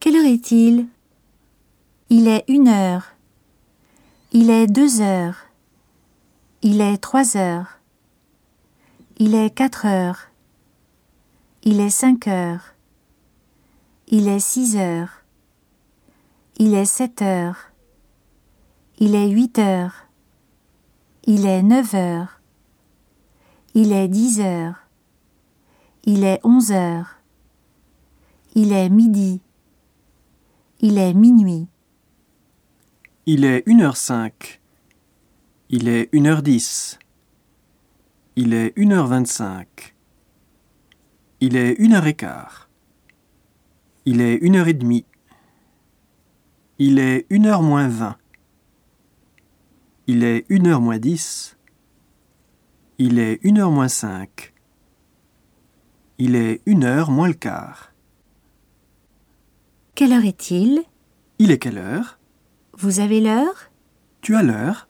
Quelle heure est-il Il est une heure. Il est deux heures. Il est trois heures. Il est quatre heures. Il est cinq heures. Il est six heures. Il est sept heures. Il est huit heures. Il est neuf heures. Il est dix heures. Il est onze heures. Il est midi. Il est minuit. Il est une heure cinq. Il est une heure dix. Il est une heure vingt-cinq. Il est une heure et quart. Il est une heure et demie. Il est une heure moins vingt. Il est une heure moins dix. Il est une heure moins cinq. Il est une heure moins le quart. Quelle heure est-il? Il est quelle heure? Vous avez l'heure? Tu as l'heure?